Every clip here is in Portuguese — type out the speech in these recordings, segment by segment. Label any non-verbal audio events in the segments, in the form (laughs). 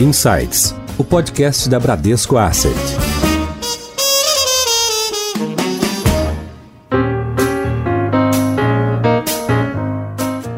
Insights, o podcast da Bradesco Asset.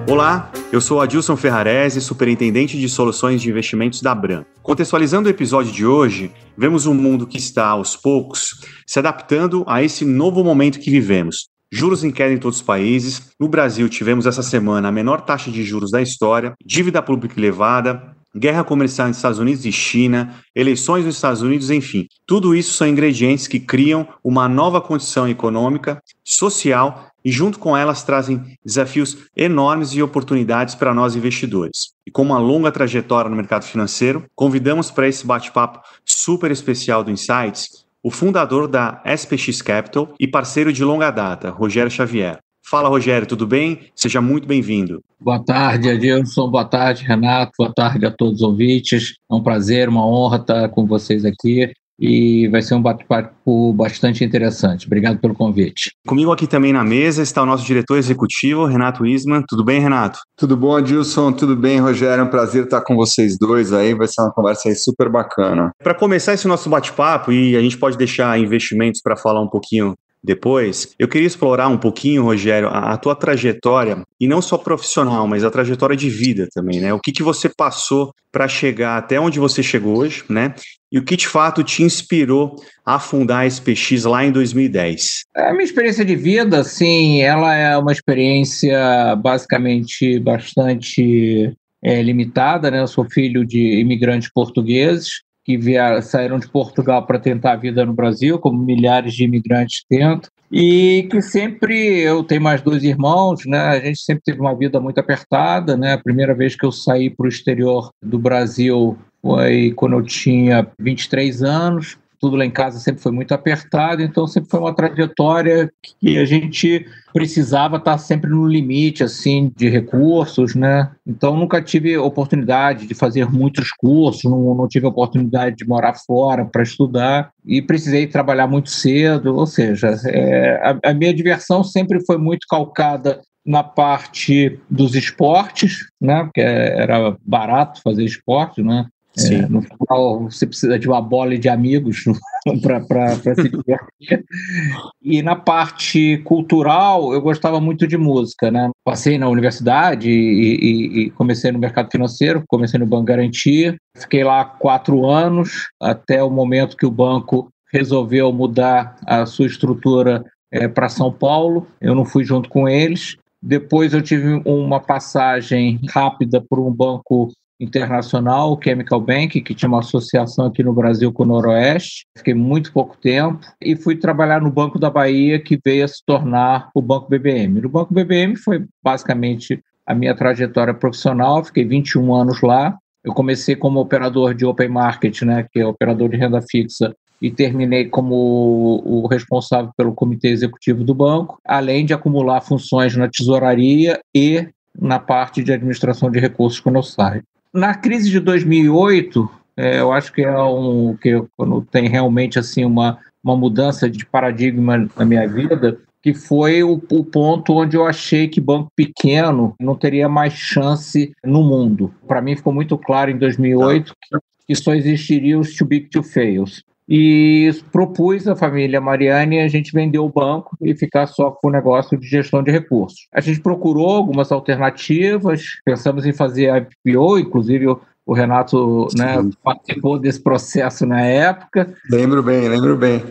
Olá, eu sou Adilson Ferrarese, superintendente de soluções de investimentos da Bram. Contextualizando o episódio de hoje, vemos um mundo que está, aos poucos, se adaptando a esse novo momento que vivemos. Juros em queda em todos os países. No Brasil, tivemos essa semana a menor taxa de juros da história, dívida pública elevada, guerra comercial entre Estados Unidos e China, eleições nos Estados Unidos, enfim. Tudo isso são ingredientes que criam uma nova condição econômica, social e, junto com elas, trazem desafios enormes e oportunidades para nós investidores. E com uma longa trajetória no mercado financeiro, convidamos para esse bate-papo super especial do Insights o fundador da SPX Capital e parceiro de longa data, Rogério Xavier. Fala, Rogério, tudo bem? Seja muito bem-vindo. Boa tarde, Adilson. Boa tarde, Renato. Boa tarde a todos os ouvintes. É um prazer, uma honra estar com vocês aqui e vai ser um bate-papo bastante interessante. Obrigado pelo convite. Comigo aqui também na mesa está o nosso diretor executivo, Renato Isman. Tudo bem, Renato? Tudo bom, Adilson? Tudo bem, Rogério? É um prazer estar com vocês dois aí. Vai ser uma conversa aí super bacana. Para começar esse nosso bate-papo, e a gente pode deixar investimentos para falar um pouquinho depois, eu queria explorar um pouquinho, Rogério, a, a, tua trajetória, e não só profissional, mas a trajetória de vida também, né? O que, que você passou para chegar até onde você chegou hoje, né? E o que de fato te inspirou a fundar a SPX lá em 2010? A minha experiência de vida, sim, ela é uma experiência basicamente bastante é, limitada, né? Eu sou filho de imigrantes portugueses que vieram, saíram de Portugal para tentar a vida no Brasil, como milhares de imigrantes tentam, e que sempre eu tenho mais dois irmãos, né? A gente sempre teve uma vida muito apertada, né? A primeira vez que eu saí para o exterior do Brasil foi quando eu tinha 23 anos tudo lá em casa sempre foi muito apertado, então sempre foi uma trajetória que a gente precisava estar sempre no limite assim de recursos, né? Então nunca tive oportunidade de fazer muitos cursos, não, não tive oportunidade de morar fora para estudar e precisei trabalhar muito cedo, ou seja, é, a, a minha diversão sempre foi muito calcada na parte dos esportes, né? Porque era barato fazer esporte, né? É, no final, você precisa de uma bola de amigos (laughs) para se divertir. E na parte cultural, eu gostava muito de música. Né? Passei na universidade e, e, e comecei no mercado financeiro, comecei no Banco Garantia. Fiquei lá quatro anos, até o momento que o banco resolveu mudar a sua estrutura é, para São Paulo. Eu não fui junto com eles. Depois eu tive uma passagem rápida por um banco internacional, Chemical Bank, que tinha uma associação aqui no Brasil com o Noroeste. Fiquei muito pouco tempo e fui trabalhar no Banco da Bahia, que veio a se tornar o Banco BBM. No Banco BBM foi basicamente a minha trajetória profissional, fiquei 21 anos lá. Eu comecei como operador de open market, né, que é operador de renda fixa, e terminei como o responsável pelo comitê executivo do banco, além de acumular funções na tesouraria e na parte de administração de recursos quando eu. Na crise de 2008, é, eu acho que é um que quando tem realmente assim uma, uma mudança de paradigma na minha vida, que foi o, o, ponto onde eu achei que banco pequeno não teria mais chance no mundo. Para mim ficou muito claro em 2008 que, que só existiria os too big to fails e propus à família Mariane a gente vender o banco e ficar só com o negócio de gestão de recursos. A gente procurou algumas alternativas, pensamos em fazer a IPO, inclusive o Renato né, participou desse processo na época. Lembro bem, lembro bem.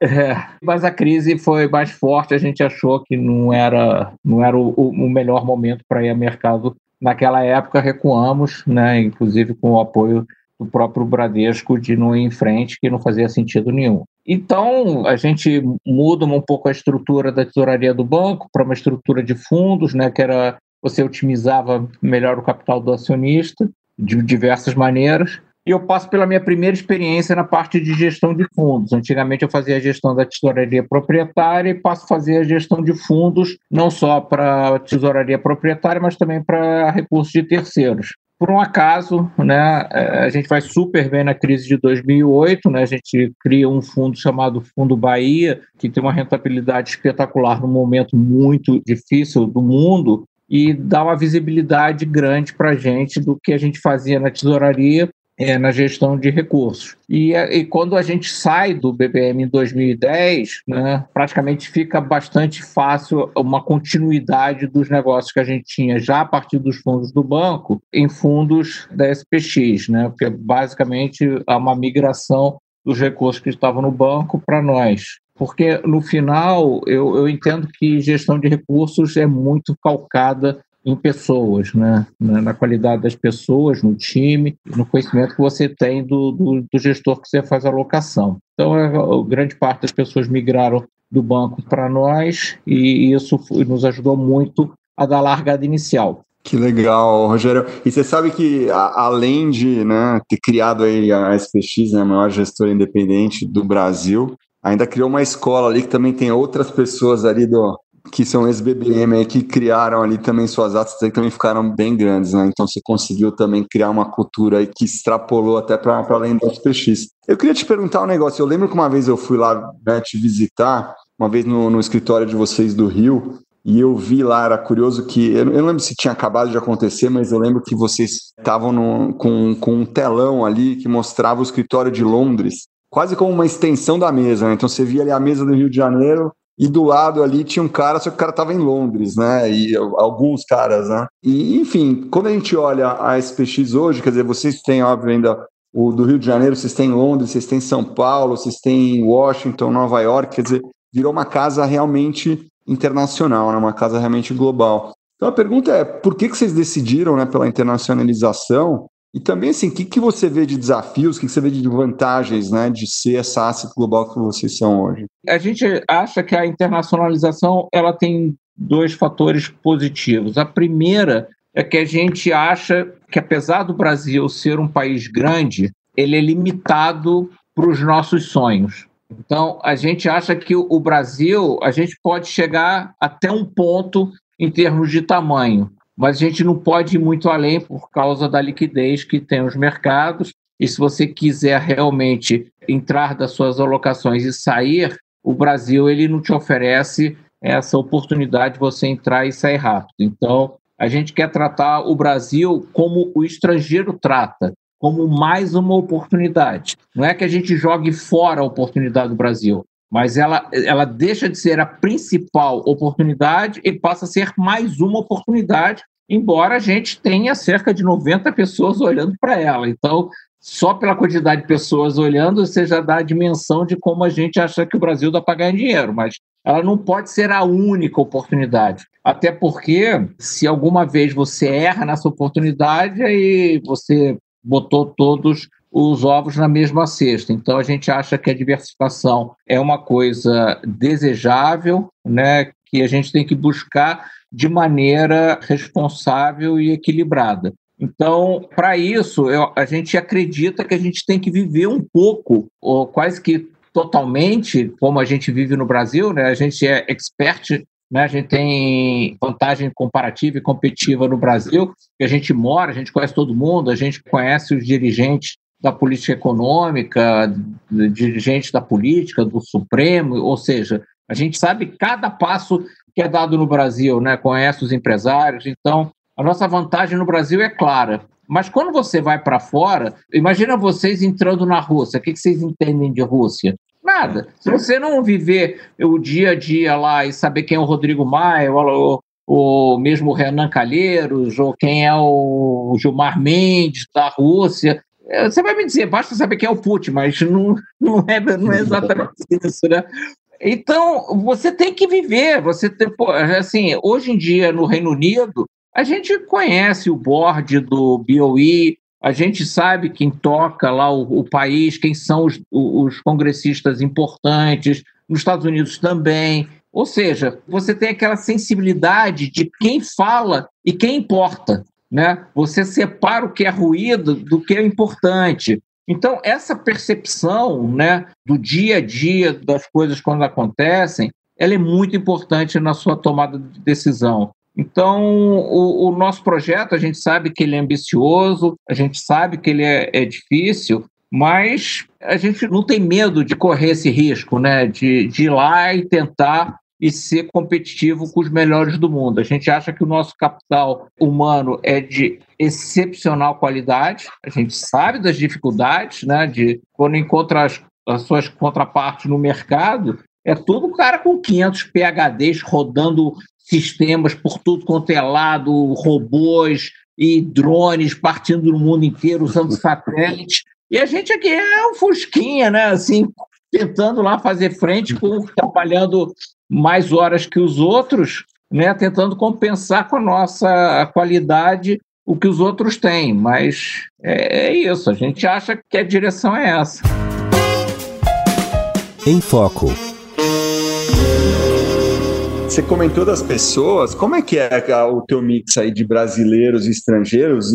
É, mas a crise foi mais forte, a gente achou que não era, não era o, o melhor momento para ir ao mercado. Naquela época recuamos, né, inclusive com o apoio do próprio Bradesco de não ir em frente, que não fazia sentido nenhum. Então, a gente muda um pouco a estrutura da tesouraria do banco para uma estrutura de fundos, né, que era você otimizava melhor o capital do acionista de diversas maneiras. E eu passo pela minha primeira experiência na parte de gestão de fundos. Antigamente eu fazia a gestão da tesouraria proprietária e passo a fazer a gestão de fundos, não só para tesouraria proprietária, mas também para recursos de terceiros por um acaso, né, é, a gente vai super bem na crise de 2008, né, a gente cria um fundo chamado Fundo Bahia, que tem uma rentabilidade espetacular num momento muito difícil do mundo e dá uma visibilidade grande para a gente do que a gente fazia na tesouraria é, na gestão de recursos. E, e, quando a gente sai do BBM em 2010, né, praticamente fica bastante fácil uma continuidade dos negócios que a gente tinha já a partir dos fundos do banco em fundos da SPX, né, porque basicamente há uma migração dos recursos que estavam no banco para nós. Porque, no final, eu, eu entendo que gestão de recursos é muito calcada em pessoas, né? na qualidade das pessoas, no time, no conhecimento que você tem do, do, do gestor que você faz a alocação. Então, a, a grande parte das pessoas migraram do banco para nós e isso nos ajudou muito a dar largada inicial. Que legal, Rogério. E você sabe que, a, além de né, ter criado aí a SPX, né, a maior gestora independente do Brasil, ainda criou uma escola ali que também tem outras pessoas ali do, que são ex-BBM que criaram ali também suas atas que também ficaram bem grandes, né? Então você conseguiu também criar uma cultura aí que extrapolou até para além do SPX. Eu queria te perguntar um negócio. Eu lembro que uma vez eu fui lá né, te visitar, uma vez no, no escritório de vocês do Rio, e eu vi lá, era curioso que. Eu não lembro se tinha acabado de acontecer, mas eu lembro que vocês estavam com, com um telão ali que mostrava o escritório de Londres, quase como uma extensão da mesa. Né? Então você via ali a mesa do Rio de Janeiro, e do lado ali tinha um cara, só que o cara estava em Londres, né? E alguns caras, né? E, enfim, quando a gente olha a SPX hoje, quer dizer, vocês têm, óbvio, ainda o do Rio de Janeiro, vocês têm Londres, vocês têm São Paulo, vocês têm Washington, Nova York, quer dizer, virou uma casa realmente internacional, né? uma casa realmente global. Então a pergunta é, por que, que vocês decidiram né, pela internacionalização e também, assim, o que, que você vê de desafios, o que, que você vê de vantagens né, de ser essa asset global que vocês são hoje? A gente acha que a internacionalização ela tem dois fatores positivos. A primeira é que a gente acha que, apesar do Brasil ser um país grande, ele é limitado para os nossos sonhos. Então, a gente acha que o Brasil, a gente pode chegar até um ponto em termos de tamanho mas a gente não pode ir muito além por causa da liquidez que tem os mercados. E se você quiser realmente entrar das suas alocações e sair, o Brasil ele não te oferece essa oportunidade de você entrar e sair rápido. Então, a gente quer tratar o Brasil como o estrangeiro trata, como mais uma oportunidade. Não é que a gente jogue fora a oportunidade do Brasil, mas ela, ela deixa de ser a principal oportunidade e passa a ser mais uma oportunidade, embora a gente tenha cerca de 90 pessoas olhando para ela. Então, só pela quantidade de pessoas olhando, você já dá a dimensão de como a gente acha que o Brasil dá para ganhar dinheiro, mas ela não pode ser a única oportunidade. Até porque, se alguma vez você erra nessa oportunidade, aí você botou todos os ovos na mesma cesta. Então, a gente acha que a diversificação é uma coisa desejável, né, que a gente tem que buscar de maneira responsável e equilibrada. Então, para isso, eu, a gente acredita que a gente tem que viver um pouco, ou quase que totalmente, como a gente vive no Brasil, né? a gente é expert né? A gente tem vantagem comparativa e competitiva no Brasil, que a gente mora, a gente conhece todo mundo, a gente conhece os dirigentes da política econômica, dirigentes da política, do Supremo, ou seja, a gente sabe cada passo que é dado no Brasil, né? conhece os empresários, então a nossa vantagem no Brasil é clara. Mas quando você vai para fora, imagina vocês entrando na Rússia, o que vocês entendem de Rússia? Nada. Se você não viver o dia a dia lá e saber quem é o Rodrigo Maia, ou, ou mesmo o Renan Calheiros, ou quem é o Gilmar Mendes da Rússia, você vai me dizer, basta saber quem é o Putin, mas não, não, é, não é exatamente (laughs) isso, né? Então, você tem que viver, você tem, pô, assim, hoje em dia no Reino Unido, a gente conhece o board do BOE, a gente sabe quem toca lá o, o país, quem são os, os congressistas importantes, nos Estados Unidos também. Ou seja, você tem aquela sensibilidade de quem fala e quem importa. Né? Você separa o que é ruído do que é importante. Então, essa percepção né, do dia a dia das coisas quando acontecem, ela é muito importante na sua tomada de decisão. Então, o, o, nosso projeto, a gente sabe que ele é ambicioso, a gente sabe que ele é, é, difícil, mas a gente não tem medo de correr esse risco, né? De, de ir lá e tentar e ser competitivo com os melhores do mundo. A gente acha que o nosso capital humano é de excepcional qualidade. A gente sabe das dificuldades, né? De quando encontra as, as suas contrapartes no mercado, é tudo cara com 500 PHDs rodando sistemas por tudo quanto é lado, robôs e drones partindo no mundo inteiro usando satélites. E a gente aqui é um fusquinha, né? Assim, tentando lá fazer frente, com, trabalhando mais horas que os outros, né? Tentando compensar com a nossa qualidade o que os outros têm. Mas é, é isso, a gente acha que a direção é essa. Em Foco. Você comentou das pessoas, como é que é o teu mix aí de brasileiros e estrangeiros?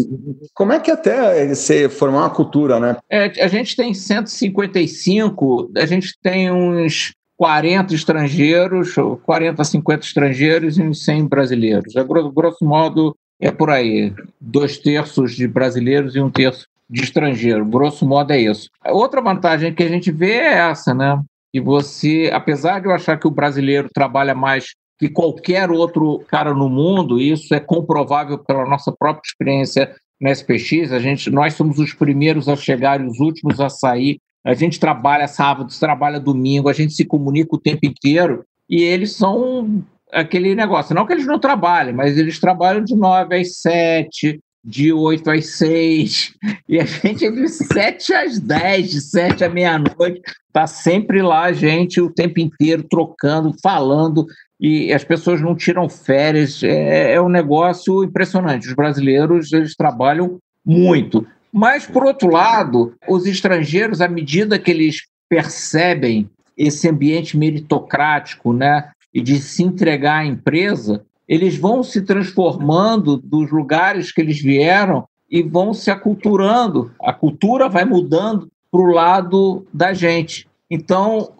Como é que até você formar uma cultura, né? É, a gente tem 155, a gente tem uns 40 estrangeiros, 40, 50 estrangeiros e uns 100 brasileiros. É, grosso, grosso modo, é por aí. Dois terços de brasileiros e um terço de estrangeiro. Grosso modo é isso. Outra vantagem que a gente vê é essa, né? E você, apesar de eu achar que o brasileiro trabalha mais que qualquer outro cara no mundo, e isso é comprovável pela nossa própria experiência na SPX, a gente, nós somos os primeiros a chegar e os últimos a sair. A gente trabalha sábado, trabalha domingo, a gente se comunica o tempo inteiro e eles são aquele negócio. Não que eles não trabalhem, mas eles trabalham de 9 às 7, de 8 às 6, e a gente é de 7 às 10, de 7 à meia-noite. Está sempre lá a gente o tempo inteiro trocando, falando, e as pessoas não tiram férias. É, é um negócio impressionante. Os brasileiros eles trabalham muito. Mas, por outro lado, os estrangeiros, à medida que eles percebem esse ambiente meritocrático né, e de se entregar à empresa, eles vão se transformando dos lugares que eles vieram e vão se aculturando. A cultura vai mudando para o lado da gente. Então,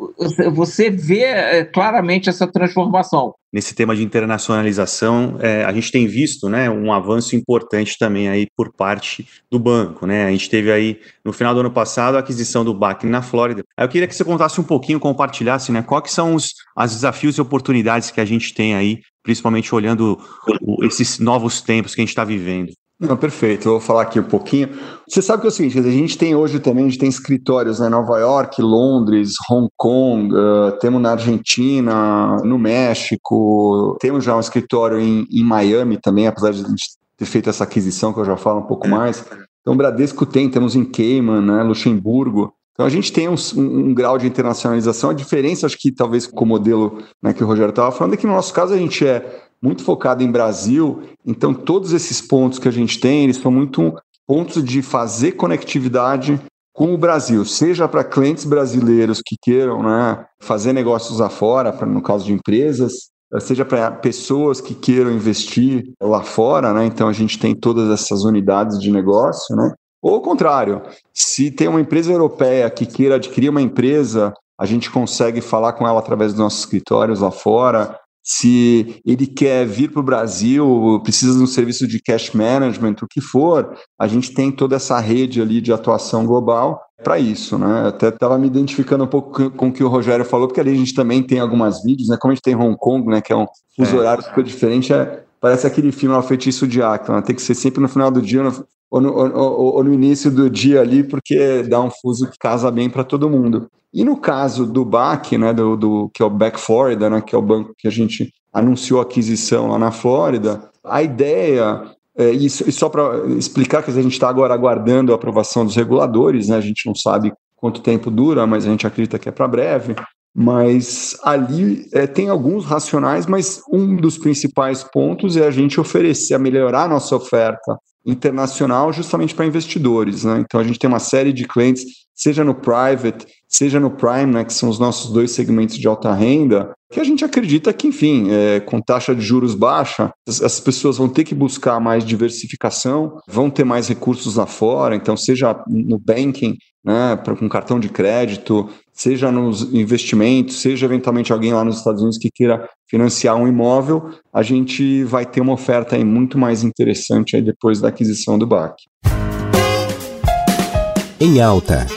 você vê é, claramente essa transformação. Nesse tema de internacionalização, é, a gente tem visto né, um avanço importante também aí por parte do banco. Né? A gente teve aí, no final do ano passado, a aquisição do BAC na Flórida. Eu queria que você contasse um pouquinho, compartilhasse né, quais são os, os desafios e oportunidades que a gente tem aí, principalmente olhando esses novos tempos que a gente está vivendo. Não, perfeito. Eu vou falar aqui um pouquinho. Você sabe que é o seguinte, a gente tem hoje também, a gente tem escritórios em né, Nova York, Londres, Hong Kong, uh, temos na Argentina, no México, temos já um escritório em, em Miami também, apesar de a gente ter feito essa aquisição, que eu já falo um pouco é. mais. Então, Bradesco tem, temos em Cayman, né, Luxemburgo. Então, a gente tem um, um, um, grau de internacionalização. A diferença, acho que talvez com o modelo né, que o Rogério estava falando, é que no nosso caso a gente é muito focado em Brasil, então todos esses pontos que a gente tem, eles são muito pontos de fazer conectividade com o Brasil, seja para clientes brasileiros que queiram né, fazer negócios lá fora, pra, no caso de empresas, seja para pessoas que queiram investir lá fora, né? Então a gente tem todas essas unidades de negócio, né? Ou ao contrário, se tem uma empresa europeia que queira adquirir uma empresa, a gente consegue falar com ela através dos nossos escritórios lá fora, se ele quer vir para o Brasil, precisa de um serviço de cash management, o que for, a gente tem toda essa rede ali de atuação global para isso, né? Até estava me identificando um pouco com o que o Rogério falou, porque ali a gente também tem algumas vídeos, né? Como a gente tem Hong Kong, né? Que é um fuso é. horário super diferente, é, parece aquele filme O Feitiço de Acton, né? tem que ser sempre no final do dia no, ou, no, ou, ou no início do dia ali, porque dá um fuso que casa bem para todo mundo. E no caso do BAC, né, do, do, que é o Back Florida, né, que é o banco que a gente anunciou a aquisição lá na Flórida, a ideia, é, e, só para explicar que a gente está agora aguardando a aprovação dos reguladores, né, a gente não sabe quanto tempo dura, mas a gente acredita que é para breve, mas ali é, tem alguns racionais, mas um dos principais pontos é a gente oferecer, a melhorar a nossa oferta internacional justamente para investidores. Né? Então a gente tem uma série de clientes, seja no private, seja no prime, né, que são os nossos dois segmentos de alta renda, que a gente acredita que, enfim, é, com taxa de juros baixa, as, as, pessoas vão ter que buscar mais diversificação, vão ter mais recursos lá fora, então seja no banking, né, pra, com cartão de crédito, seja nos investimentos, seja eventualmente alguém lá nos Estados Unidos que queira financiar um imóvel, a gente vai ter uma oferta aí muito mais interessante aí depois da aquisição do BAC. Em alta.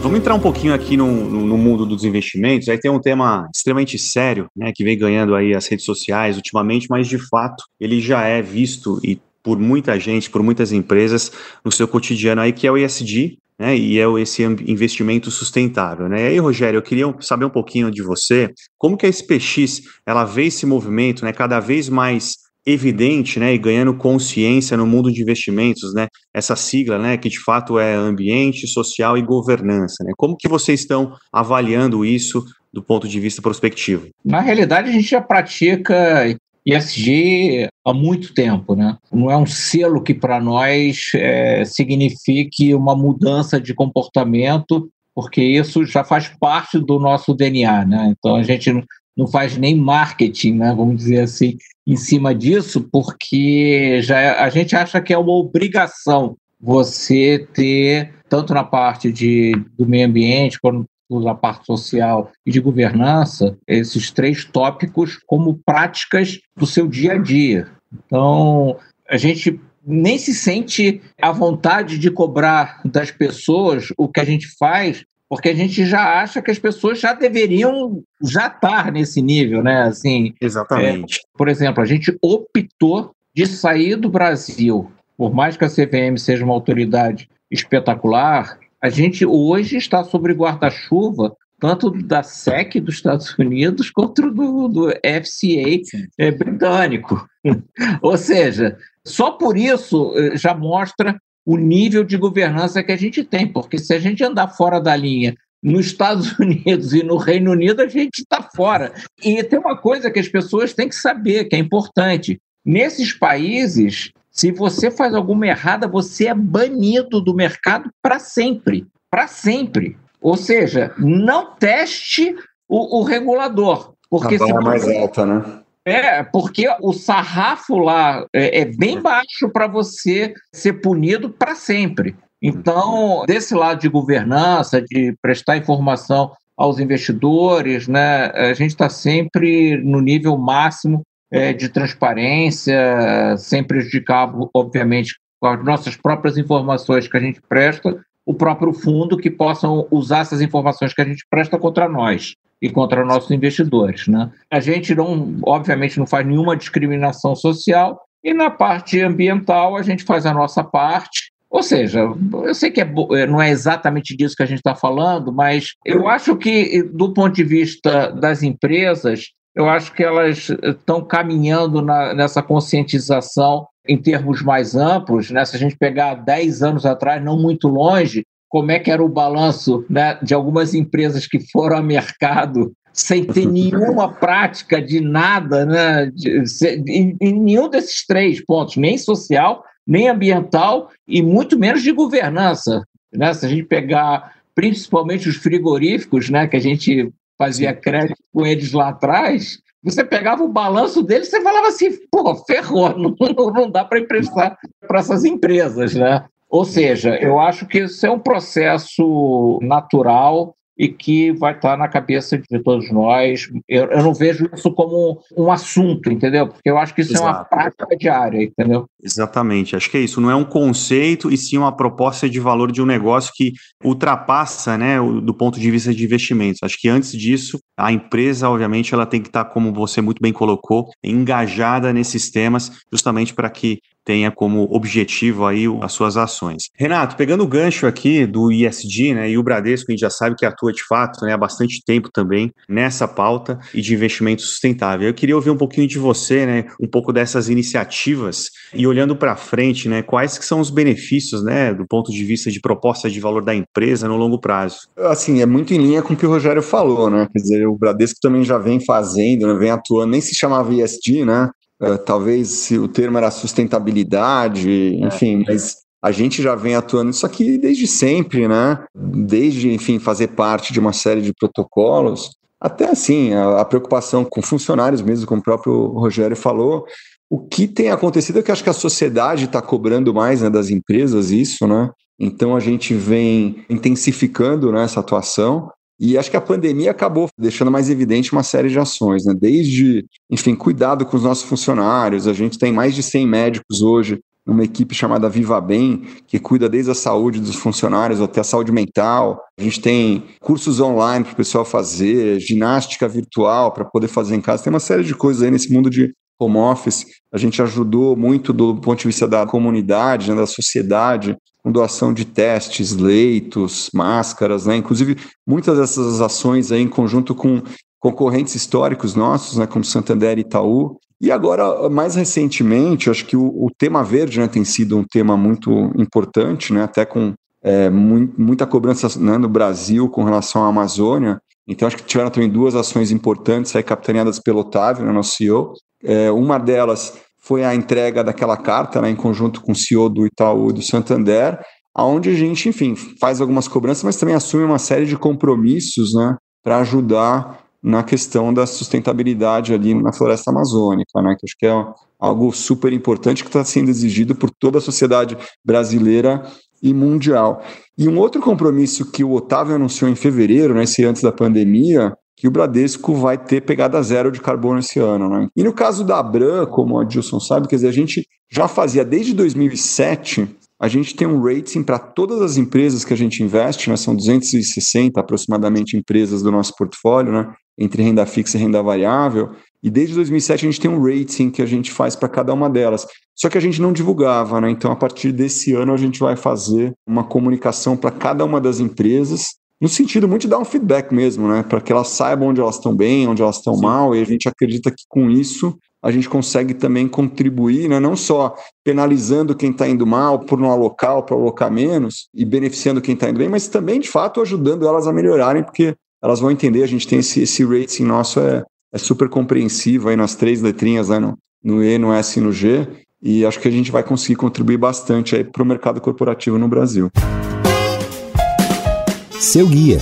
vamos entrar um pouquinho aqui no, no, no, mundo dos investimentos. Aí tem um tema extremamente sério, né, que vem ganhando aí as redes sociais ultimamente, mas de fato ele já é visto e por muita gente, por muitas empresas no seu cotidiano aí, que é o ESG, né, e é esse investimento sustentável. Né? E aí, Rogério, eu queria saber um pouquinho de você, como que a SPX ela vê esse movimento né, cada vez mais evidente, né, e ganhando consciência no mundo de investimentos, né, essa sigla, né, que de fato é ambiente, social e governança, né, como que vocês estão avaliando isso do ponto de vista prospectivo? Na realidade, a gente já pratica ESG há muito tempo, né? Não é um selo que para nós é, signifique uma mudança de comportamento, porque isso já faz parte do nosso DNA, né? Então a gente não faz nem marketing, né? Vamos dizer assim, em cima disso, porque já é, a gente acha que é uma obrigação você ter tanto na parte de, do meio ambiente quanto da parte social e de governança, esses três tópicos como práticas do seu dia a dia. Então, a gente nem se sente à vontade de cobrar das pessoas o que a gente faz, porque a gente já acha que as pessoas já deveriam já estar nesse nível, né? Assim, Exatamente. É, por exemplo, a gente optou de sair do Brasil, por mais que a CVM seja uma autoridade espetacular, a gente hoje está sobre guarda-chuva tanto da SEC dos Estados Unidos quanto do, do FCA é, britânico. (laughs) Ou seja, só por isso eh, já mostra o nível de governança que a gente tem, porque se a gente andar fora da linha nos Estados (laughs) Unidos e no Reino Unido, a gente está fora. E tem uma coisa que as pessoas têm que saber, que é importante. Nesses países, se você faz alguma errada, você é banido do mercado para sempre. Para sempre. Ou seja, não teste o, o regulador. Porque a barra mais alta, né? É, porque o sarrafo lá é, é bem baixo para você ser punido para sempre. Então, desse lado de governança, de prestar informação aos investidores, né, a gente está sempre no nível máximo é, de transparência, sem prejudicar, obviamente, com as nossas próprias informações que a gente presta, o próprio fundo que possam usar essas informações que a gente presta contra nós e contra nossos investidores. Né? A gente não, obviamente, não faz nenhuma discriminação social e na parte ambiental a gente faz a nossa parte. Ou seja, eu sei que é, não é exatamente disso que a gente está falando, mas eu acho que, do ponto de vista das empresas, eu acho que elas estão caminhando na, nessa conscientização em termos mais amplos. Né? Se a gente pegar 10 anos atrás, não muito longe, como é que era o balanço né, de algumas empresas que foram ao mercado sem ter (laughs) nenhuma prática de nada, né, de, em, em nenhum desses três pontos, nem social, nem ambiental e muito menos de governança. Né? Se a gente pegar principalmente os frigoríficos, né, que a gente fazia crédito com eles lá atrás, você pegava o balanço deles e falava assim, pô, ferrou, (laughs) não, não dá para emprestar para essas empresas, né? Ou seja, eu acho que isso é um processo natural e que vai estar na cabeça de todos nós. Eu, eu não vejo isso como um assunto, entendeu? Porque eu acho que isso Exato. é uma prática diária, entendeu? Exatamente. Acho que é isso. Não é um conceito e sim uma proposta de valor de um negócio que ultrapassa, né, do ponto de vista de investimentos. Acho que antes disso, a empresa, obviamente, ela tem que estar, como você muito bem colocou, engajada nesses temas, justamente para que tenha como objetivo aí as suas ações. Renato, pegando o gancho aqui do ISD, né, e o Bradesco, a gente já sabe que atua de fato né, há bastante tempo também nessa pauta e de investimento sustentável. Eu queria ouvir um pouquinho de você, né, um pouco dessas iniciativas e olhando para frente, né, quais que são os benefícios, né, do ponto de vista de proposta de valor da empresa no longo prazo? Assim, é muito em linha com o que o Rogério falou, né, quer dizer, o Bradesco também já vem fazendo, né, vem atuando, nem se chamava ISD, né, Uh, talvez o termo era sustentabilidade, é. enfim, mas a gente já vem atuando isso aqui desde sempre, né? Desde, enfim, fazer parte de uma série de protocolos, até assim, a, a preocupação com funcionários mesmo, como o próprio Rogério falou. O que tem acontecido é que acho que a sociedade está cobrando mais né, das empresas isso, né? Então a gente vem intensificando né, essa atuação. E acho que a pandemia acabou deixando mais evidente uma série de ações, né? Desde, enfim, cuidado com os nossos funcionários. A gente tem mais de 100 médicos hoje uma equipe chamada Viva Bem, que cuida desde a saúde dos funcionários até a saúde mental. A gente tem cursos online para o pessoal fazer, ginástica virtual para poder fazer em casa. Tem uma série de coisas aí nesse mundo de home office. A gente ajudou muito do ponto de vista da comunidade, né, da sociedade, com doação de testes, leitos, máscaras, né? Inclusive, muitas dessas ações aí em conjunto com concorrentes históricos nossos, né, como Santander e Itaú, e agora, mais recentemente, acho que o, o tema verde né, tem sido um tema muito importante, né, até com é, muita cobrança né, no Brasil com relação à Amazônia. Então, acho que tiveram também duas ações importantes aí, capitaneadas pelo Otávio, né, nosso CEO. É, uma delas foi a entrega daquela carta né, em conjunto com o CEO do Itaú e do Santander, onde a gente, enfim, faz algumas cobranças, mas também assume uma série de compromissos né, para ajudar na questão da sustentabilidade ali na floresta amazônica, né? Que acho que é algo super importante que está sendo exigido por toda a sociedade brasileira e mundial. E um outro compromisso que o Otávio anunciou em fevereiro, né, esse antes da pandemia, que o Bradesco vai ter pegada zero de carbono esse ano. Né? E no caso da Abram, como a Dilson sabe, quer dizer, a gente já fazia desde 2007 a gente tem um rating para todas as empresas que a gente investe, né? são 260 aproximadamente empresas do nosso portfólio, né? entre renda fixa e renda variável, e desde 2007 a gente tem um rating que a gente faz para cada uma delas. Só que a gente não divulgava, né? Então, a partir desse ano, a gente vai fazer uma comunicação para cada uma das empresas, no sentido muito de dar um feedback mesmo, né? Para que elas saibam onde elas estão bem, onde elas estão mal, e a gente acredita que com isso a gente consegue também contribuir, né? não só penalizando quem está indo mal por não alocar ou para alocar menos e beneficiando quem está indo bem, mas também, de fato, ajudando elas a melhorarem, porque elas vão entender, a gente tem esse, esse rating nosso, é, é super compreensivo aí nas três letrinhas, né, no, no E, no S e no G, e acho que a gente vai conseguir contribuir bastante aí para o mercado corporativo no Brasil. Seu guia.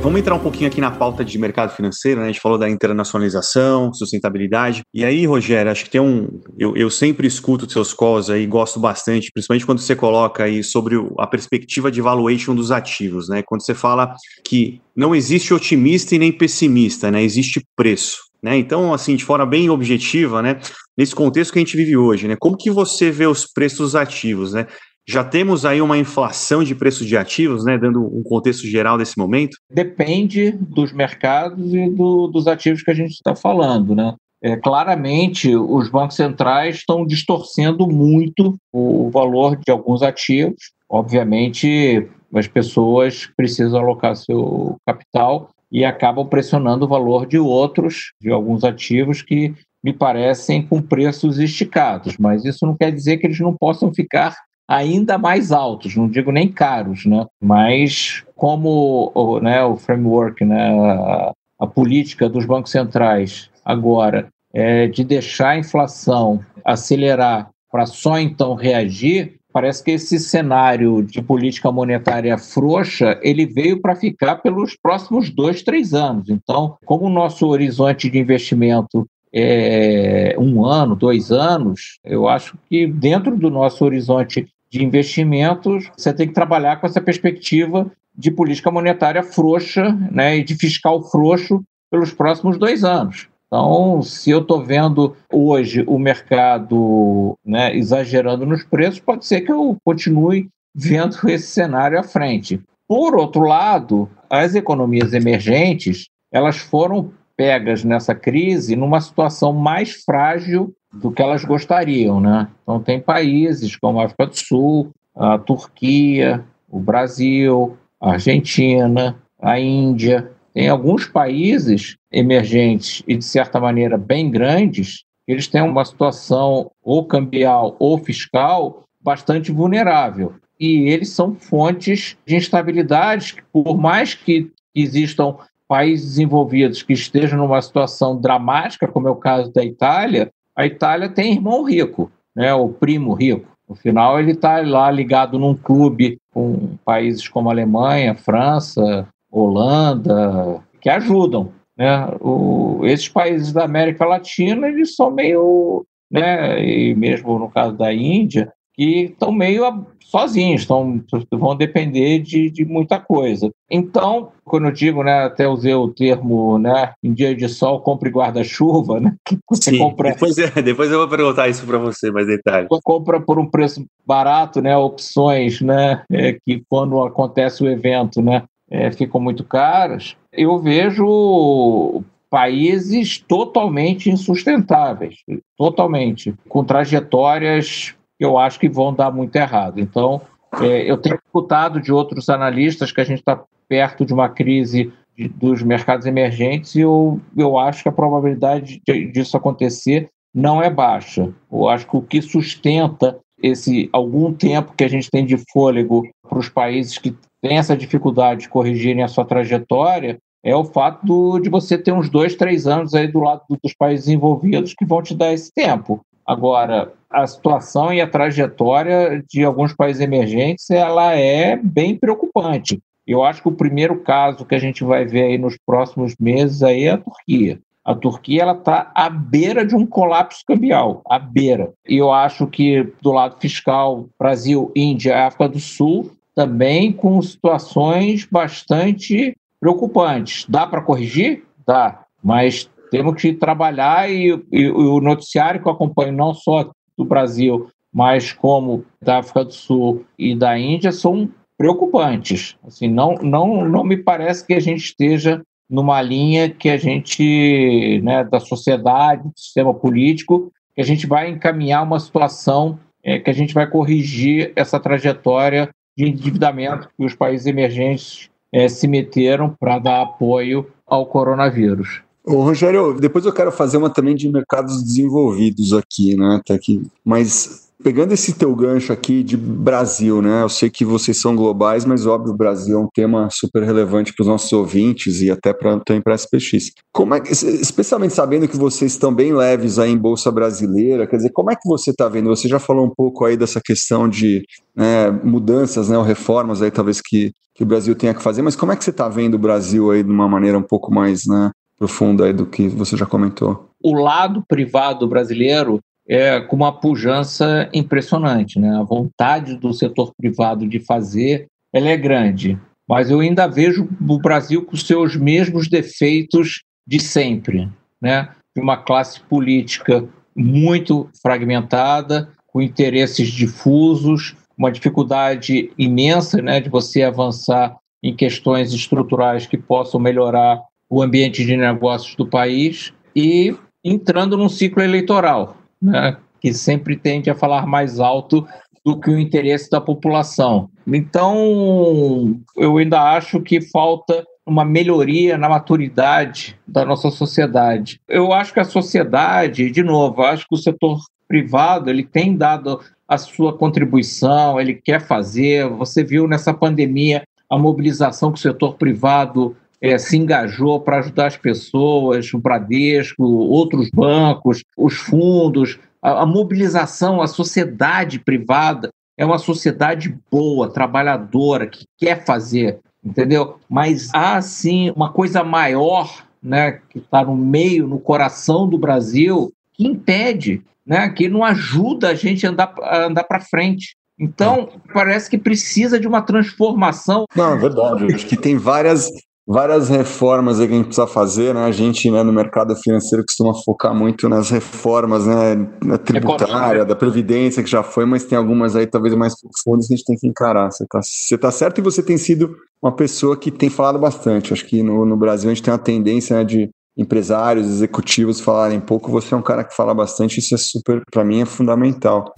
Vamos entrar um pouquinho aqui na pauta de mercado financeiro, né? A gente falou da internacionalização, sustentabilidade. E aí, Rogério, acho que tem um. Eu, eu sempre escuto seus calls aí, gosto bastante, principalmente quando você coloca aí sobre a perspectiva de valuation dos ativos, né? Quando você fala que não existe otimista e nem pessimista, né? Existe preço. Né? Então, assim, de forma bem objetiva, né? Nesse contexto que a gente vive hoje, né? Como que você vê os preços ativos, né? Já temos aí uma inflação de preços de ativos, né, dando um contexto geral desse momento? Depende dos mercados e do, dos ativos que a gente está falando. Né? É, claramente, os bancos centrais estão distorcendo muito o, o valor de alguns ativos. Obviamente, as pessoas precisam alocar seu capital e acabam pressionando o valor de outros, de alguns ativos que me parecem com preços esticados, mas isso não quer dizer que eles não possam ficar ainda mais altos, não digo nem caros, né? mas como o, né, o framework, né, a, a política dos bancos centrais agora é de deixar a inflação acelerar para só então reagir, parece que esse cenário de política monetária frouxa ele veio para ficar pelos próximos dois, três anos. Então, como o nosso horizonte de investimento é um ano, dois anos, eu acho que dentro do nosso horizonte de investimentos, você tem que trabalhar com essa perspectiva de política monetária frouxa né, e de fiscal frouxo pelos próximos dois anos. Então, se eu estou vendo hoje o mercado né, exagerando nos preços, pode ser que eu continue vendo esse cenário à frente. Por outro lado, as economias emergentes elas foram pegas nessa crise numa situação mais frágil do que elas gostariam, né? Então tem países como a África do Sul, a Turquia, o Brasil, a Argentina, a Índia, tem alguns países emergentes e de certa maneira bem grandes, eles têm uma situação ou cambial ou fiscal bastante vulnerável. E eles são fontes de instabilidade, por mais que existam países desenvolvidos que estejam numa situação dramática, como é o caso da Itália, a Itália tem irmão rico, né, o primo rico. No final, ele está lá ligado num clube com países como Alemanha, França, Holanda, que ajudam. Né? O, esses países da América Latina, eles são meio, né, e mesmo no caso da Índia, que estão meio sozinhos, estão, vão depender de, de muita coisa. Então, quando eu digo, né, até usei o termo, né, em dia de sol, compre guarda-chuva, né, que você Sim, compra... Depois, depois eu vou perguntar isso para você, mais detalhes. Compra por um preço barato, né, opções, né, é, que quando acontece o evento, né, é, ficam muito caras. Eu vejo países totalmente insustentáveis, totalmente, com trajetórias eu acho que vão dar muito errado. Então, é, eu tenho escutado de outros analistas que a gente está perto de uma crise de, dos mercados emergentes e eu, eu acho que a probabilidade de, disso acontecer não é baixa. Eu acho que o que sustenta esse algum tempo que a gente tem de fôlego para os países que têm essa dificuldade de corrigirem a sua trajetória é o fato do, de você ter uns dois, três anos aí do lado dos países envolvidos que vão te dar esse tempo. Agora, a situação e a trajetória de alguns países emergentes ela é bem preocupante. Eu acho que o primeiro caso que a gente vai ver aí nos próximos meses aí é a Turquia. A Turquia ela está à beira de um colapso cambial, à beira. E eu acho que do lado fiscal, Brasil, Índia, África do Sul, também com situações bastante preocupantes. Dá para corrigir? Dá, mas temos que trabalhar e, e, e, o noticiário que eu acompanho não só do Brasil, mas como da África do Sul e da Índia são preocupantes. Assim, não, não, não me parece que a gente esteja numa linha que a gente, né, da sociedade, do sistema político, que a gente vai encaminhar uma situação é, que a gente vai corrigir essa trajetória de endividamento que os países emergentes é, se meteram para dar apoio ao coronavírus. Ô, Rogério, depois eu quero fazer uma também de mercados desenvolvidos aqui, né? Tá aqui. Mas pegando esse teu gancho aqui de Brasil, né? Eu sei que vocês são globais, mas óbvio, o Brasil é um tema super relevante para os nossos ouvintes e até para a SPX. Como é que, especialmente sabendo que vocês estão bem leves aí em bolsa brasileira, quer dizer, como é que você está vendo? Você já falou um pouco aí dessa questão de né, mudanças, né, ou reformas aí talvez que, que o Brasil tenha que fazer, mas como é que você está vendo o Brasil aí de uma maneira um pouco mais, né, profunda aí do que você já comentou? O lado privado brasileiro é, com uma pujança impressionante. Né? A vontade do setor privado de fazer ela é grande, mas eu ainda vejo o Brasil com seus mesmos defeitos de sempre, né? de uma classe política muito fragmentada, com interesses difusos, uma dificuldade imensa né, de você avançar em questões estruturais que possam melhorar o ambiente de negócios do país e entrando num ciclo eleitoral né, que sempre tende a falar mais alto do que o interesse da população. Então, eu ainda acho que falta uma melhoria na maturidade da nossa sociedade. Eu acho que a sociedade, de novo, acho que o setor privado ele tem dado a sua contribuição, ele quer fazer. Você viu nessa pandemia a mobilização que o setor privado é, se engajou para ajudar as pessoas, o Bradesco, outros bancos, os fundos, a, a mobilização, a sociedade privada é uma sociedade boa, trabalhadora, que quer fazer, entendeu? Mas há, sim, uma coisa maior, né, que está no meio, no coração do Brasil, que impede, né, que não ajuda a gente a andar, a andar para frente. Então, parece que precisa de uma transformação. Não, é verdade. Acho que tem várias várias reformas aí que a gente precisa fazer, né? A gente, né, no mercado financeiro costuma focar muito nas reformas, né, na tributária, da previdência que já foi, mas tem algumas aí talvez mais profundas que a gente tem que encarar. Você tá, você tá certo e você tem sido uma pessoa que tem falado bastante. Acho que no, no Brasil a gente tem uma tendência né, de empresários, executivos falarem pouco. Você é um cara que fala bastante, isso é super, para mim, é fundamental.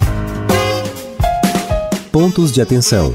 Pontos de atenção.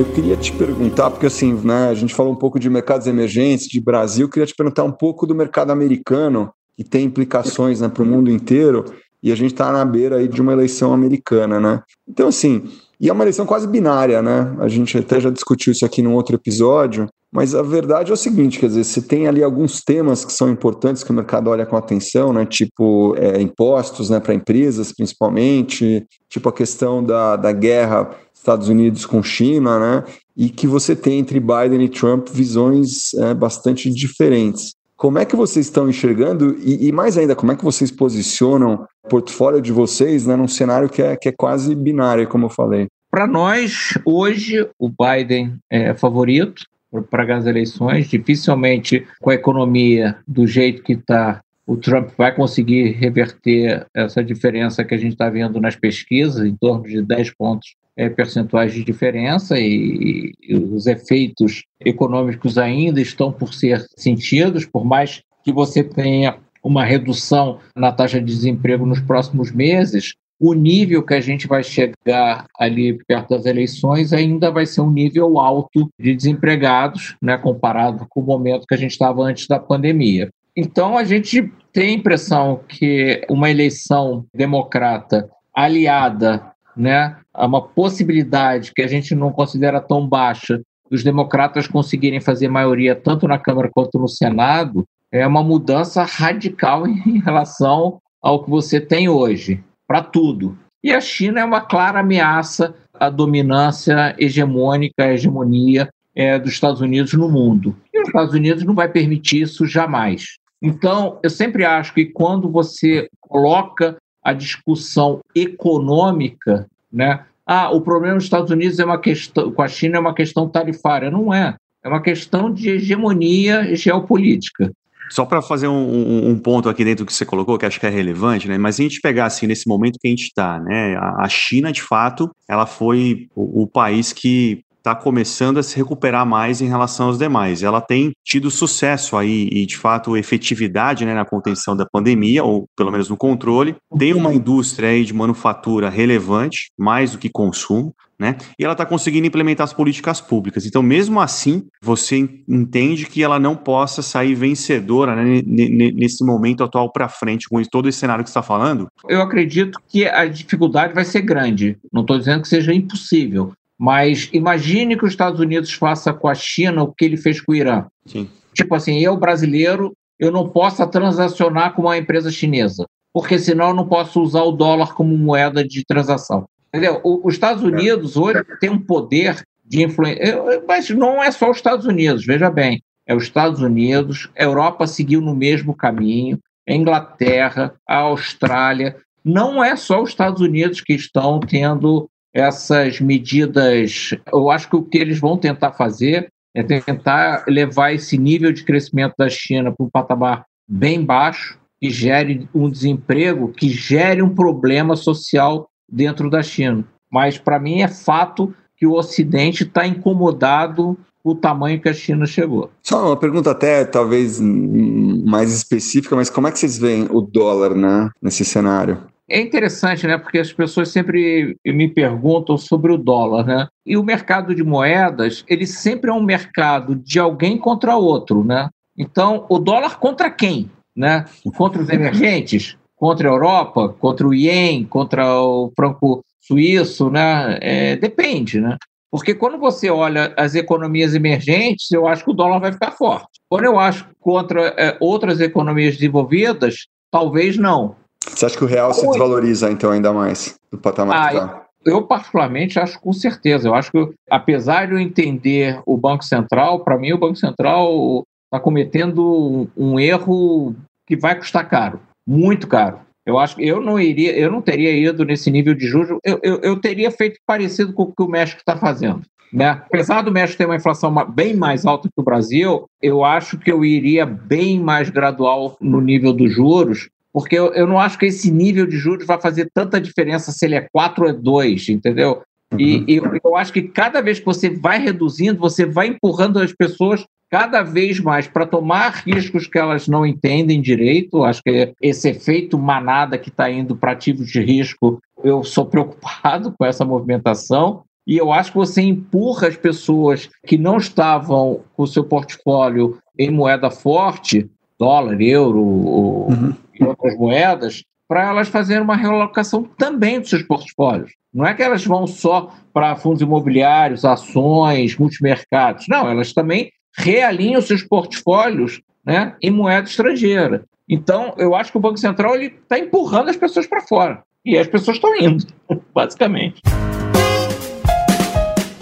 Eu queria te perguntar, porque assim, né, a gente falou um pouco de mercados emergentes, de Brasil, eu queria te perguntar um pouco do mercado americano, que tem implicações né, para o mundo inteiro, e a gente está na beira aí de uma eleição americana, né? Então, assim, e é uma eleição quase binária, né? A gente até já discutiu isso aqui num outro episódio, mas a verdade é o seguinte, quer dizer, você tem ali alguns temas que são importantes que o mercado olha com atenção, né? Tipo é, impostos né, para empresas, principalmente, tipo a questão da, da guerra Estados Unidos com China, né? E que você tem entre Biden e Trump visões é, bastante diferentes. Como é que vocês estão enxergando e, e mais ainda, como é que vocês posicionam o portfólio de vocês né, num cenário que é, que é quase binário, como eu falei? Para nós, hoje, o Biden é favorito para as eleições. Dificilmente, com a economia do jeito que está, o Trump vai conseguir reverter essa diferença que a gente está vendo nas pesquisas, em torno de 10 pontos é, percentuais de diferença, e, e os efeitos econômicos ainda estão por ser sentidos, por mais que você tenha uma redução na taxa de desemprego nos próximos meses, o nível que a gente vai chegar ali perto das eleições ainda vai ser um nível alto de desempregados, né, comparado com o momento que a gente estava antes da pandemia. Então, a gente tem a impressão que uma eleição democrata aliada né, a uma possibilidade que a gente não considera tão baixa dos democratas conseguirem fazer maioria tanto na Câmara quanto no Senado é uma mudança radical (laughs) em relação ao que você tem hoje para tudo. E a China é uma clara ameaça à dominância hegemônica, à hegemonia é, dos Estados Unidos no mundo. E os Estados Unidos não vai permitir isso jamais. Então, eu sempre acho que quando você coloca a discussão econômica, né? Ah, o problema dos Estados Unidos é uma questão, com a China é uma questão tarifária. Não é. É uma questão de hegemonia geopolítica. Só para fazer um, um, ponto aqui dentro do que você colocou, que acho que é relevante, né? Mas se a gente pegar assim nesse momento que a gente está, né? A, China, de fato, ela foi o, o país que está começando a se recuperar mais em relação aos demais. Ela tem tido sucesso aí e, de fato, efetividade né, na contenção da pandemia, ou pelo menos no controle. Tem uma indústria aí de manufatura relevante, mais do que consumo. Né? E ela está conseguindo implementar as políticas públicas. Então, mesmo assim, você entende que ela não possa sair vencedora né, nesse momento atual para frente, com todo esse cenário que está falando? Eu acredito que a dificuldade vai ser grande. Não estou dizendo que seja impossível, mas imagine que os Estados Unidos faça com a China o que ele fez com o Irã. Sim. Tipo assim, eu brasileiro, eu não posso transacionar com uma empresa chinesa, porque senão eu não posso usar o dólar como moeda de transação. Entendeu? os Estados Unidos hoje tem um poder de influência, mas não é só os Estados Unidos, veja bem, é os Estados Unidos, a Europa seguiu no mesmo caminho, a Inglaterra, a Austrália, não é só os Estados Unidos que estão tendo essas medidas. Eu acho que o que eles vão tentar fazer é tentar levar esse nível de crescimento da China para um patamar bem baixo, que gere um desemprego, que gere um problema social dentro da China. Mas, para mim, é fato que o Ocidente está incomodado com o tamanho que a China chegou. Só uma pergunta até talvez mais específica, mas como é que vocês veem o dólar né, nesse cenário? É interessante, né? Porque as pessoas sempre me perguntam sobre o dólar, né? E o mercado de moedas, ele sempre é um mercado de alguém contra outro, né? Então, o dólar contra quem? Né? Contra os emergentes? Contra a Europa? Contra o ien? Contra o franco suíço? Né? É, depende, né? Porque quando você olha as economias emergentes, eu acho que o dólar vai ficar forte. Quando eu acho contra é, outras economias desenvolvidas, talvez não. Você acha que o real se desvaloriza, então, ainda mais do patamar ah, que está? Eu, particularmente, acho com certeza. Eu acho que, apesar de eu entender o Banco Central, para mim, o Banco Central está cometendo um erro que vai custar caro, muito caro. Eu acho que eu não iria, eu não teria ido nesse nível de juros. Eu, eu, eu teria feito parecido com o que o México está fazendo. Né? Apesar do México ter uma inflação bem mais alta que o Brasil, eu acho que eu iria bem mais gradual no nível dos juros, porque eu, eu, não acho que esse nível de juros vai fazer tanta diferença se ele é 4 ou é 2, entendeu? E, uhum. e eu, acho que cada vez que você vai reduzindo, você vai empurrando as pessoas cada vez mais para tomar riscos que elas não entendem direito. Acho que esse efeito manada que está indo para ativos de risco, eu sou preocupado (laughs) com essa movimentação. E eu acho que você empurra as pessoas que não estavam com o seu portfólio em moeda forte, dólar, euro, uhum e outras moedas, para elas fazerem uma realocação também dos seus portfólios. Não é que elas vão só para fundos imobiliários, ações, multimercados. Não, elas também realinham seus portfólios né, em moeda estrangeira. Então, eu acho que o Banco Central está empurrando as pessoas para fora. E as pessoas estão indo, (laughs) basicamente.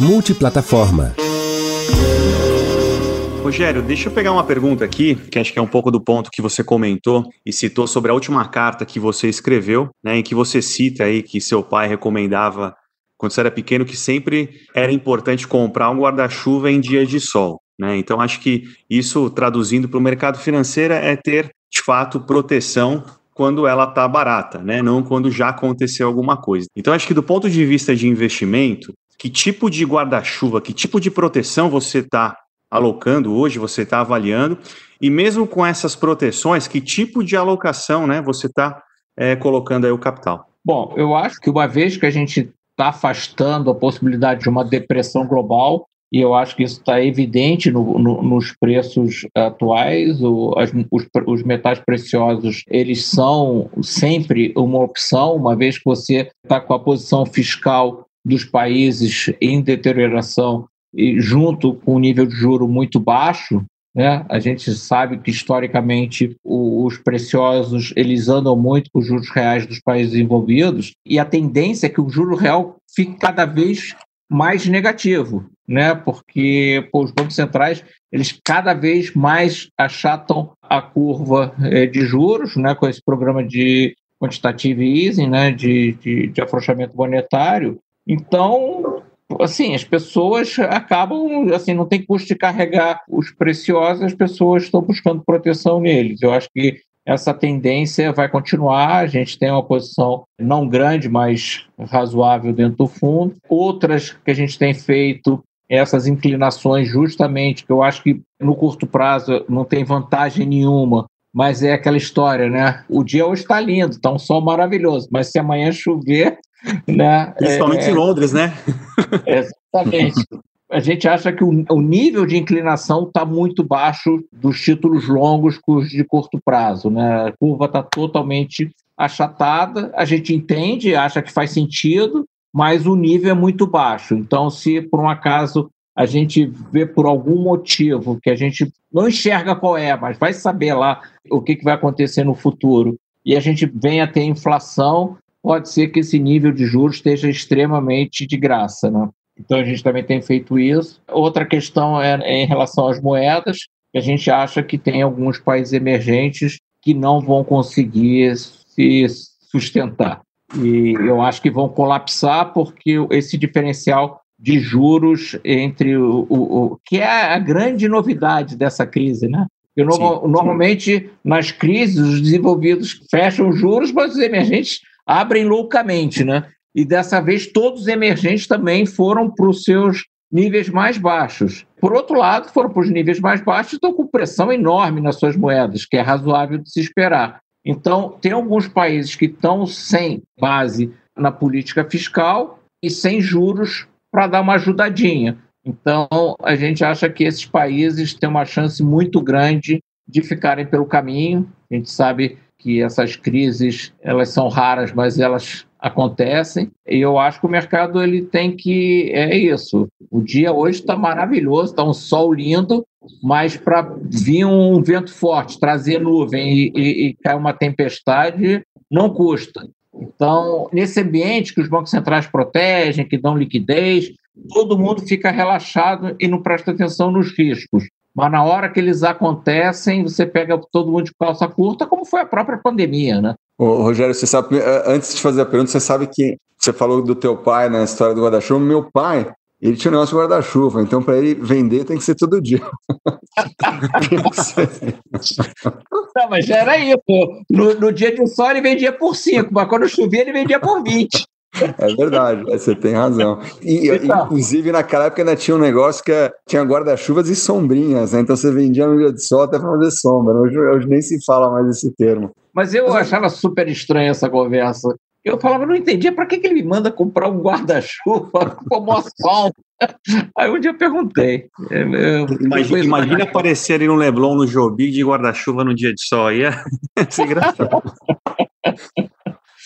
Multiplataforma. Rogério, deixa eu pegar uma pergunta aqui, que acho que é um pouco do ponto que você comentou e citou sobre a última carta que você escreveu, né, em que você cita aí que seu pai recomendava quando você era pequeno que sempre era importante comprar um guarda-chuva em dia de sol. Né? Então, acho que isso, traduzindo para o mercado financeiro, é ter, de fato, proteção quando ela está barata, né? não quando já aconteceu alguma coisa. Então, acho que do ponto de vista de investimento, que tipo de guarda-chuva, que tipo de proteção você está alocando hoje, você está avaliando, e mesmo com essas proteções, que tipo de alocação né, você está é, colocando aí o capital? Bom, eu acho que uma vez que a gente está afastando a possibilidade de uma depressão global, e eu acho que isso está evidente no, no, nos preços atuais. O, as, os, os, metais preciosos eles são sempre uma opção, uma vez que você está com a posição fiscal dos países em deterioração e junto com o nível de juro muito baixo, né? A gente sabe que historicamente os preciosos eles andam muito com os juros reais dos países envolvidos e a tendência é que o juro real fique cada vez mais negativo, né? Porque pô, os bancos centrais eles cada vez mais achatam a curva eh, de juros, né? Com esse programa de quantitative easing, né? De, de, de afrouxamento monetário. Então, assim, as pessoas acabam, assim, não tem custo de carregar os preciosos, as pessoas estão buscando proteção neles. Eu acho que essa tendência vai continuar. A gente tem uma posição não grande, mas razoável dentro do fundo. Outras que a gente tem feito essas inclinações justamente que eu acho que no curto prazo não tem vantagem nenhuma, mas é aquela história, né? O dia hoje está lindo, está um sol maravilhoso, mas se amanhã chover, (laughs) né? Principalmente é, em Londres, né? (laughs) Exatamente a gente acha que o, o nível de inclinação está muito baixo dos títulos longos de curto prazo. Né? A curva está totalmente achatada, a gente entende, acha que faz sentido, mas o nível é muito baixo. Então, se por um acaso a gente vê por algum motivo que a gente não enxerga qual é, mas vai saber lá o que, que vai acontecer no futuro, e a gente vem a ter inflação, pode ser que esse nível de juros esteja extremamente de graça. Né? Então a gente também tem feito isso. Outra questão é, é em relação às moedas, que a gente acha que tem alguns países emergentes que não vão conseguir se sustentar. E eu acho que vão colapsar porque esse diferencial de juros entre o, o, o que é a grande novidade dessa crise, né? Sim, normalmente nas crises os desenvolvidos fecham juros, mas os emergentes abrem loucamente, né? e dessa vez todos os emergentes também foram para os seus níveis mais baixos. Por outro lado, foram para os níveis mais baixos e estão com pressão enorme nas suas moedas, que é razoável de se esperar. Então, tem alguns países que estão sem base na política fiscal e sem juros para dar uma ajudadinha. Então, a gente acha que esses países têm uma chance muito grande de ficarem pelo caminho. A gente sabe que essas crises elas são raras, mas elas acontecem. E eu acho que o mercado ele tem que é isso. O dia hoje está maravilhoso, está um sol lindo, mas para vir um vento forte, trazer nuvem e, e, e cair uma tempestade, não custa. Então, nesse ambiente que os bancos centrais protegem, que dão liquidez, todo mundo fica relaxado e não presta atenção nos riscos. Mas na hora que eles acontecem, você pega todo mundo de calça curta, como foi a própria pandemia, né? Ô, Rogério, você sabe, eh, antes de fazer a pergunta, você sabe que você falou do teu pai na história do guarda-chuva. Meu pai, ele tinha um negócio de guarda-chuva, então para ele vender tem que ser todo dia. (laughs) Não, mas era isso. No, no, dia de sol ele vendia por 5, mas quando chovia ele vendia por 20. É verdade, você tem razão. E, então, inclusive, naquela época ainda tinha um negócio que é, tinha guarda-chuvas e sombrinhas, né? Então você vendia no dia de sol até para fazer sombra. Hoje, hoje, nem se fala mais esse termo. Mas eu achava super estranha essa conversa. Eu falava, não entendia para que, que ele me manda comprar um guarda-chuva (laughs) como asfalto. (laughs) Aí um dia eu perguntei. Eu, imagina, imagina aparecer no Leblon, no Jobi, de guarda-chuva no dia de sol. (laughs) Ia ser engraçado.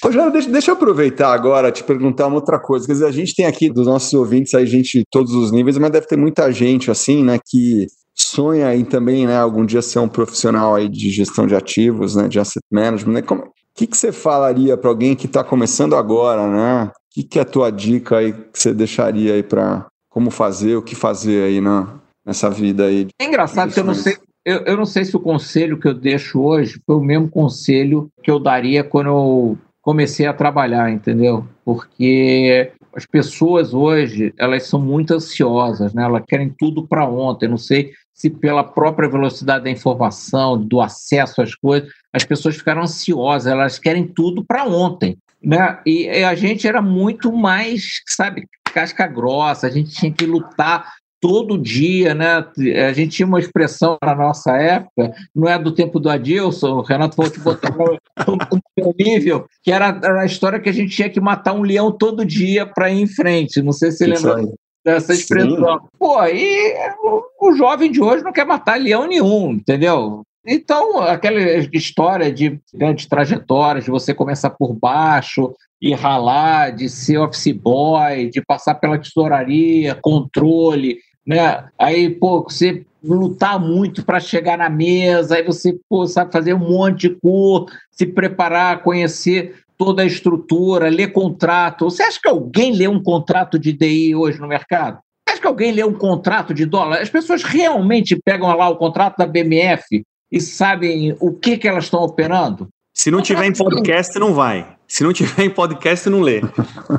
Rogério, deixa, deixa eu aproveitar agora te perguntar uma outra coisa. Quer dizer, a gente tem aqui dos nossos ouvintes aí gente de todos os níveis, mas deve ter muita gente assim, né, que sonha em também, né, algum dia ser um profissional aí de gestão de ativos, né, de asset management. Né? Como, que, que você falaria para alguém que está começando agora, né? O que, que é a tua dica aí que você deixaria aí para como fazer, o que fazer aí na, nessa vida aí. É engraçado que eu não sei. Eu, eu não sei se o conselho que eu deixo hoje foi o mesmo conselho que eu daria quando eu comecei a trabalhar, entendeu? Porque as pessoas hoje, elas são muito ansiosas, né? Elas querem tudo para ontem. Não sei se pela própria velocidade da informação, do acesso às coisas, as pessoas ficaram ansiosas, elas querem tudo para ontem, né? E a gente era muito mais, sabe, casca grossa, a gente tinha que lutar todo dia, né? A gente tinha uma expressão na nossa época, não é do tempo do Adilson, o Renato falou que botar no nível, que era, era, a história que a gente tinha que matar um leão todo dia para ir em frente. Não sei se você lembra dessa expressão. Sim. Pô, e o, o jovem de hoje não quer matar leão nenhum, entendeu? Então, aquela história de grandes trajetórias, de você começar por baixo e ralar, de ser office boy, de passar pela tesouraria, controle, né? Aí, pô, você lutar muito para chegar na mesa, aí você, pô, sabe fazer um monte de curso, se preparar, conhecer toda a estrutura, ler contrato. Você acha que alguém lê um contrato de DI hoje no mercado? Você acha que alguém lê um contrato de dólar? As pessoas realmente pegam lá o contrato da BMF e sabem o que, que elas estão operando? Se não tiver em podcast, não vai. Se não tiver em podcast, não lê.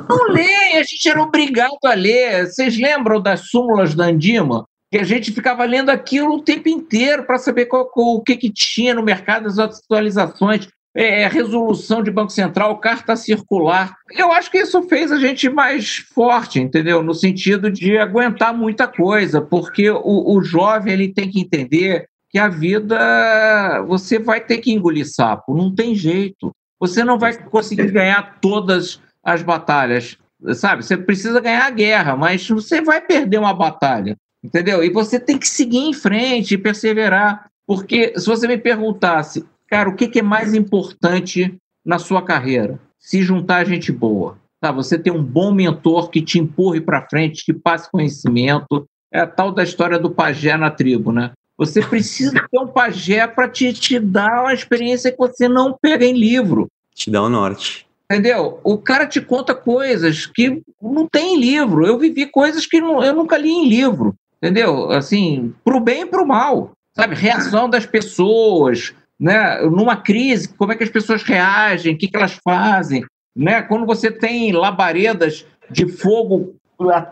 Não lê, a gente era obrigado a ler. Vocês lembram das súmulas da Andima? Que a gente ficava lendo aquilo o tempo inteiro para saber qual, qual, o que, que tinha no mercado, as atualizações, é, resolução de Banco Central, carta circular. Eu acho que isso fez a gente mais forte, entendeu? No sentido de aguentar muita coisa, porque o, o jovem ele tem que entender que a vida você vai ter que engolir sapo, não tem jeito. Você não vai conseguir ganhar todas as batalhas, sabe? Você precisa ganhar a guerra, mas você vai perder uma batalha, entendeu? E você tem que seguir em frente e perseverar. Porque se você me perguntasse, cara, o que é mais importante na sua carreira? Se juntar gente boa. Tá? Você ter um bom mentor que te empurre para frente, que passe conhecimento. É a tal da história do pajé na tribo, né? Você precisa ter um pajé para te, te dar uma experiência que você não pega em livro. Te dá o norte. Entendeu? O cara te conta coisas que não tem em livro. Eu vivi coisas que não, eu nunca li em livro. Entendeu? Assim, pro bem e pro mal. Sabe? Reação das pessoas, né? Numa crise, como é que as pessoas reagem, o que, que elas fazem. Né? Quando você tem labaredas de fogo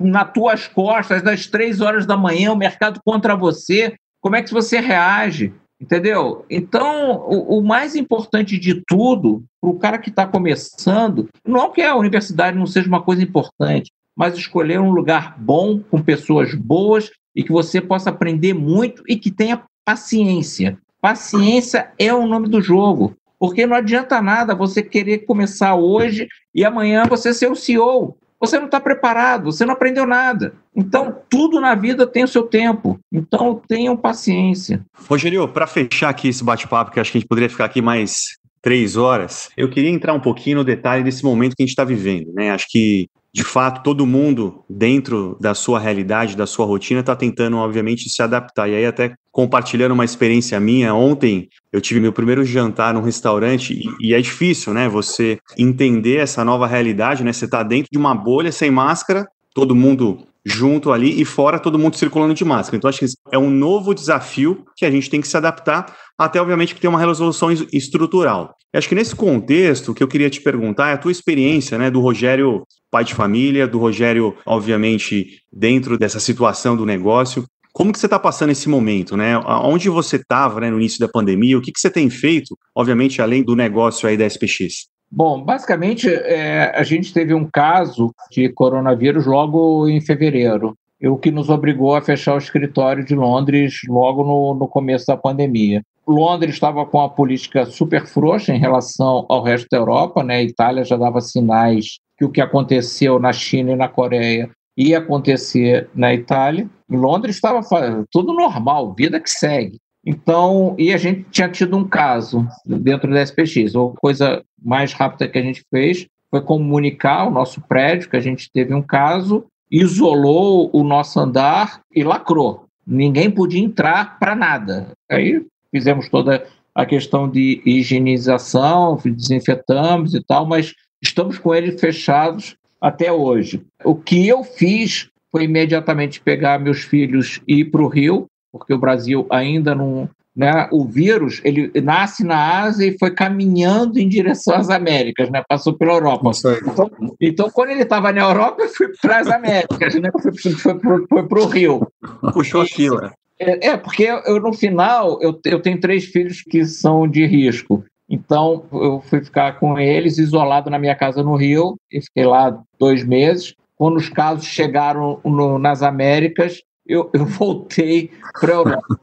nas tuas costas, das três horas da manhã, o mercado contra você, como é que você reage? Entendeu? Então, o, o mais importante de tudo, para o cara que está começando, não que a universidade não seja uma coisa importante, mas escolher um lugar bom, com pessoas boas e que você possa aprender muito e que tenha paciência. Paciência é o nome do jogo, porque não adianta nada você querer começar hoje e amanhã você ser o CEO. Você não está preparado, você não aprendeu nada. Então, tudo na vida tem o seu tempo. Então, tenham paciência. Rogério, para fechar aqui esse bate-papo, que acho que a gente poderia ficar aqui mais três horas, eu queria entrar um pouquinho no detalhe desse momento que a gente está vivendo. Né? Acho que de fato, todo mundo, dentro da sua realidade, da sua rotina, está tentando, obviamente, se adaptar. E aí, até compartilhando uma experiência minha, ontem eu tive meu primeiro jantar num restaurante e, e é difícil, né? Você entender essa nova realidade, né? Você está dentro de uma bolha sem máscara, todo mundo junto ali e fora todo mundo circulando de máscara. Então, acho que é um novo desafio que a gente tem que se adaptar, até obviamente que tem uma resolução estrutural. Eu acho que nesse contexto, que eu queria te perguntar é a tua experiência, né, do Rogério pai de família, do Rogério, obviamente, dentro dessa situação do negócio. Como que você está passando esse momento, né? Onde você estava né, no início da pandemia? O que, que você tem feito, obviamente, além do negócio aí da SPX? Bom, basicamente, é, a gente teve um caso de coronavírus logo em fevereiro, o que nos obrigou a fechar o escritório de Londres logo no, no começo da pandemia. Londres estava com a política super frouxa em relação ao resto da Europa, né? A Itália já dava sinais que o que aconteceu na China e na Coreia ia acontecer na Itália. Em Londres estava tudo normal, vida que segue. Então, e a gente tinha tido um caso dentro da SPX. A coisa mais rápida que a gente fez foi comunicar o nosso prédio, que a gente teve um caso, isolou o nosso andar e lacrou. Ninguém podia entrar para nada. Aí fizemos toda a questão de higienização, desinfetamos e tal, mas estamos com eles fechados até hoje. O que eu fiz foi imediatamente pegar meus filhos e ir para o Rio, porque o Brasil ainda não. Né, o vírus ele nasce na Ásia e foi caminhando em direção às Américas, né, passou pela Europa. Então, então, quando ele estava na Europa, eu fui para as Américas, né, foi, para o Rio. Puxou a fila. É, é, porque eu, no final eu, eu tenho três filhos que são de risco. Então, eu fui ficar com eles isolado na minha casa no Rio, e fiquei lá dois meses. Quando os casos chegaram no, nas Américas, eu, eu (laughs) voltei para a Europa.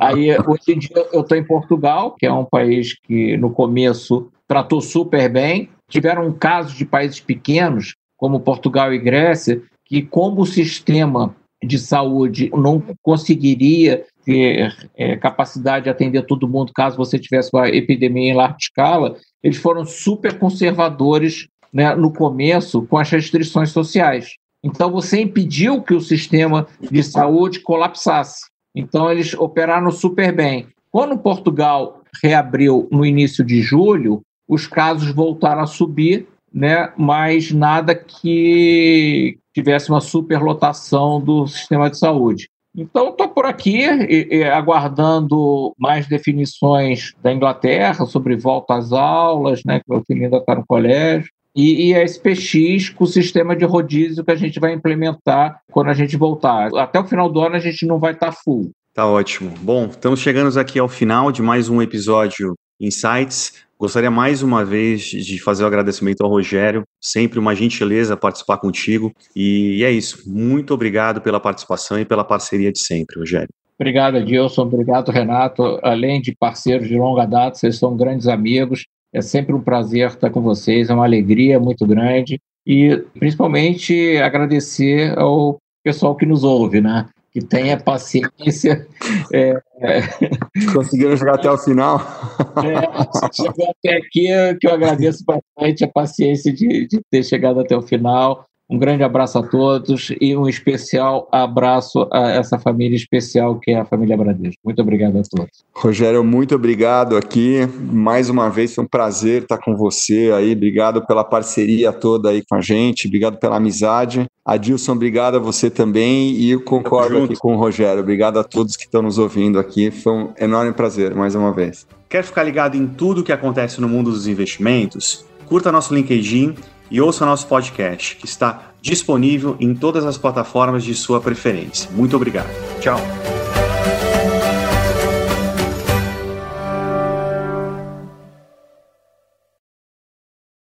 Aí, hoje em dia, eu estou em Portugal, que é um país que no começo tratou super bem. Tiveram casos de países pequenos, como Portugal e Grécia, que, como o sistema de saúde não conseguiria ter é, capacidade de atender todo mundo caso você tivesse uma epidemia em larga escala, eles foram super conservadores né, no começo com as restrições sociais. Então, você impediu que o sistema de saúde colapsasse. Então, eles operaram super bem. Quando Portugal reabriu no início de julho, os casos voltaram a subir, né, mas nada que tivesse uma superlotação do sistema de saúde. Então, estou por aqui e, e, aguardando mais definições da Inglaterra sobre volta às aulas, né, que meu filho ainda está no colégio e, e a SPX com o sistema de rodízio que a gente vai implementar quando a gente voltar. Até o final do ano a gente não vai estar tá full. Tá ótimo. Bom, estamos chegando aqui ao final de mais um episódio Insights. Gostaria mais uma vez de fazer o um agradecimento ao Rogério, sempre uma gentileza participar contigo. E é isso. Muito obrigado pela participação e pela parceria de sempre, Rogério. Obrigado, Edilson. Obrigado, Renato. Além de parceiros de longa data, vocês são grandes amigos. É sempre um prazer estar com vocês, é uma alegria muito grande e principalmente agradecer ao pessoal que nos ouve, né? Que tenha paciência. (laughs) É, é... Conseguiram chegar até o final? É, chegou até aqui, que eu agradeço bastante a paciência de, de ter chegado até o final. Um grande abraço a todos e um especial abraço a essa família especial que é a família Bradesco. Muito obrigado a todos. Rogério, muito obrigado aqui. Mais uma vez foi um prazer estar com você aí. Obrigado pela parceria toda aí com a gente. Obrigado pela amizade. Adilson, obrigado a você também e eu concordo aqui com o Rogério. Obrigado a todos que estão nos ouvindo aqui. Foi um enorme prazer mais uma vez. Quer ficar ligado em tudo o que acontece no mundo dos investimentos? Curta nosso LinkedIn e ouça nosso podcast, que está disponível em todas as plataformas de sua preferência. Muito obrigado. Tchau.